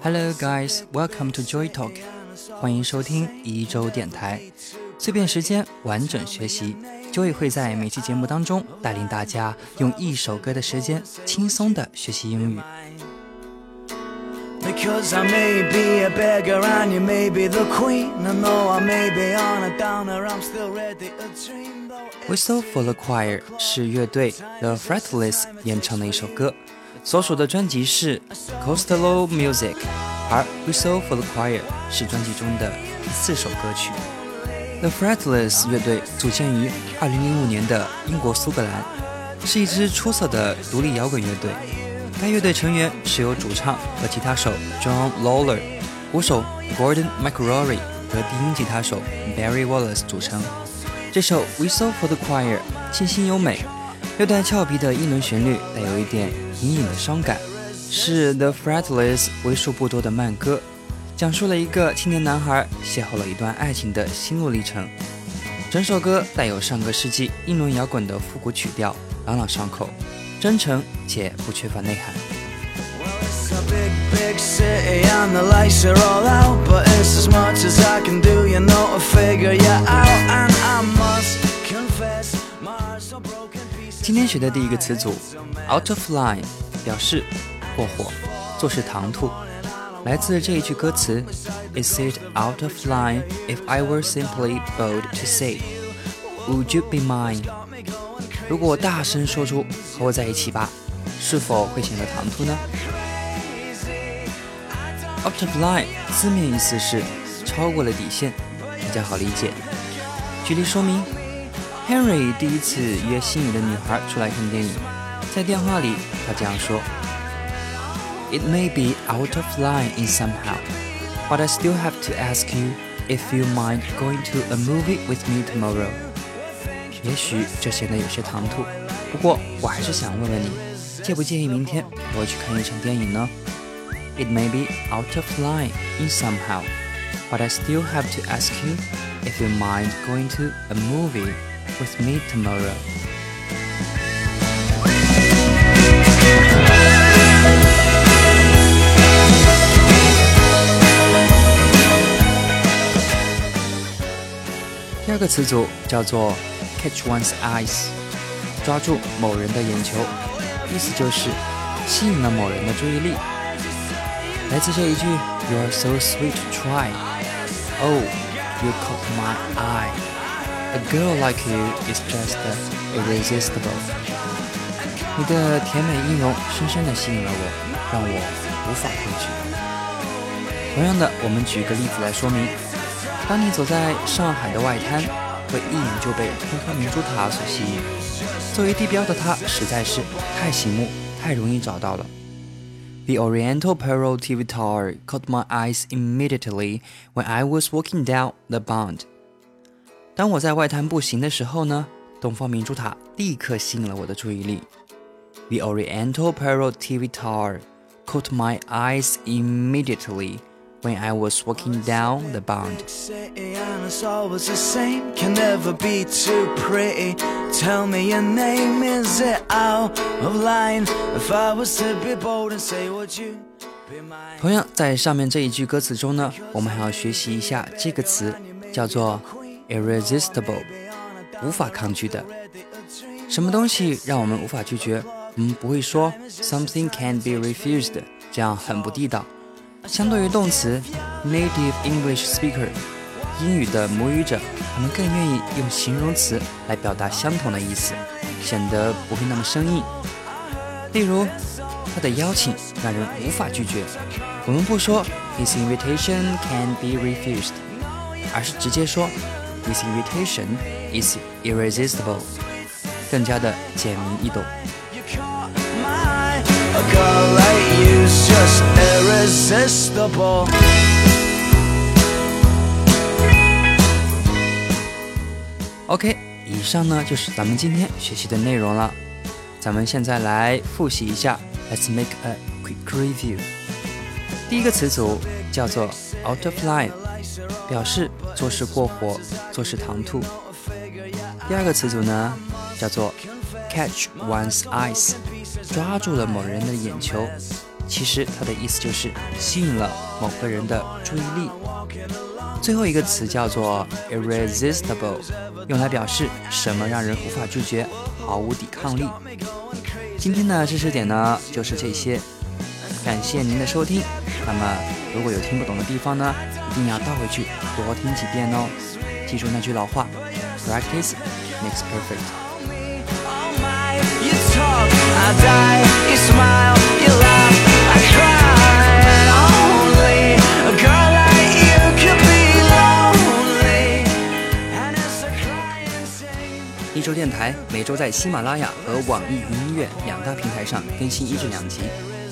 Hello guys, welcome to Joy Talk，欢迎收听一周电台，碎片时间完整学习，Joy 会在每期节目当中带领大家用一首歌的时间轻松的学习英语。Because I may be a beggar and you may be the queen And though I may be on a downer I'm still ready to dream Whistle for the Choir 是乐队 The Fretless 演唱的一首歌，所属的专辑是 Costello Music，而 Whistle for the Choir 是专辑中的第四首歌曲。The Fretless 乐队组建于2005年的英国苏格兰，是一支出色的独立摇滚乐队。该乐队成员是由主唱和吉他手 John Lawler、鼓手 Gordon McRory 和低音吉他手 Barry Wallace 组成。这首《Whistle for the Choir》清新优美，略带俏皮的英伦旋律带有一点隐隐的伤感，是 The Fretless 为数不多的慢歌，讲述了一个青年男孩邂逅了一段爱情的心路历程。整首歌带有上个世纪英伦摇滚的复古曲调，朗朗上口。真诚且不缺乏内涵。今天学的第一个词组，out of line，表示过火，做事唐突，来自这一句歌词：Is it out of line if I were simply bold to say, Would you be mine？如果我大声说出和我在一起吧，是否会显得唐突呢？Out of line 字面意思是超过了底线，比较好理解。举例说明 ：Henry 第一次约心仪的女孩出来看电影，在电话里他这样说：“It may be out of line in somehow, but I still have to ask you if you mind going to a movie with me tomorrow.” 也许这显得有些唐突，不过我还是想问问你，介不介意明天陪我去看一场电影呢？It may be out of line in somehow, but I still have to ask you if you mind going to a movie With me tomorrow. 第二个词组叫做 catch one's eyes，抓住某人的眼球，意思就是吸引了某人的注意力。来自这一句，You're so sweet to try. Oh, you caught my eye. A girl like you is just irresistible. 你的甜美音容深深地吸引了我，让我无法抗拒。同样的，我们举个例子来说明：当你走在上海的外滩。会一眼就被天河明珠塔所吸引。作为地标的它实在是太醒目，太容易找到了。The Oriental Pearl TV Tower caught my eyes immediately when I was walking down the Bund。 当我在外滩步行的时候呢，东方明珠塔立刻吸引了我的注意力。The Oriental Pearl TV Tower caught my eyes immediately when I was walking down the bond. Tell me your name, is it out of line? If I was to be bold and say what you 同样，在上面这一句歌词中呢，我们还要学习一下这个词，叫做 irresistible，无法抗拒的。什么东西让我们无法拒绝？我们不会说 something can be refused，这样很不地道。相对于动词，native English speaker，英语的母语者，我们更愿意用形容词来表达相同的意思，显得不会那么生硬。例如，他的邀请让人无法拒绝，我们不说 His invitation can be refused，而是直接说 His invitation is irresistible，更加的简明易懂。OK，以上呢就是咱们今天学习的内容了。咱们现在来复习一下，Let's make a quick review。第一个词组叫做 out of line，表示做事过火、做事唐突。第二个词组呢叫做 catch one's eyes。抓住了某人的眼球，其实它的意思就是吸引了某个人的注意力。最后一个词叫做 irresistible，用来表示什么让人无法拒绝，毫无抵抗力。今天的知识点呢，就是这些。感谢您的收听。那么，如果有听不懂的地方呢，一定要倒回去多听几遍哦。记住那句老话：Practice makes perfect。一周电台每周在喜马拉雅和网易云音乐两大平台上更新一至两集。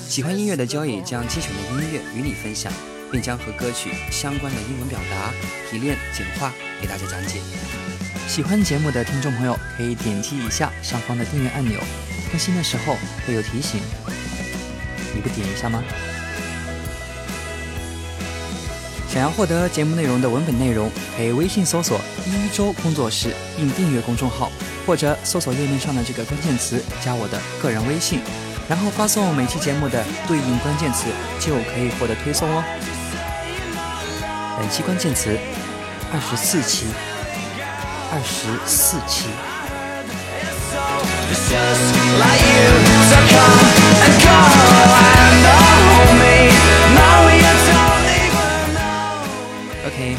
喜欢音乐的交易将精选的音乐与你分享，并将和歌曲相关的英文表达提炼简化给大家讲解。喜欢节目的听众朋友可以点击一下上方的订阅按钮，更新的时候会有提醒。你不点一下吗？想要获得节目内容的文本内容，可以微信搜索“一周工作室”并订阅公众号，或者搜索页面上的这个关键词加我的个人微信，然后发送每期节目的对应关键词，就可以获得推送哦。本期关键词：二十四期，二十四期。Okay,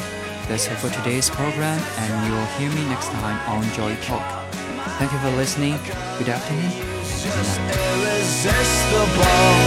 that's it for today's program, and you will hear me next time on Joy Talk. Thank you for listening. Good afternoon. possess the ball.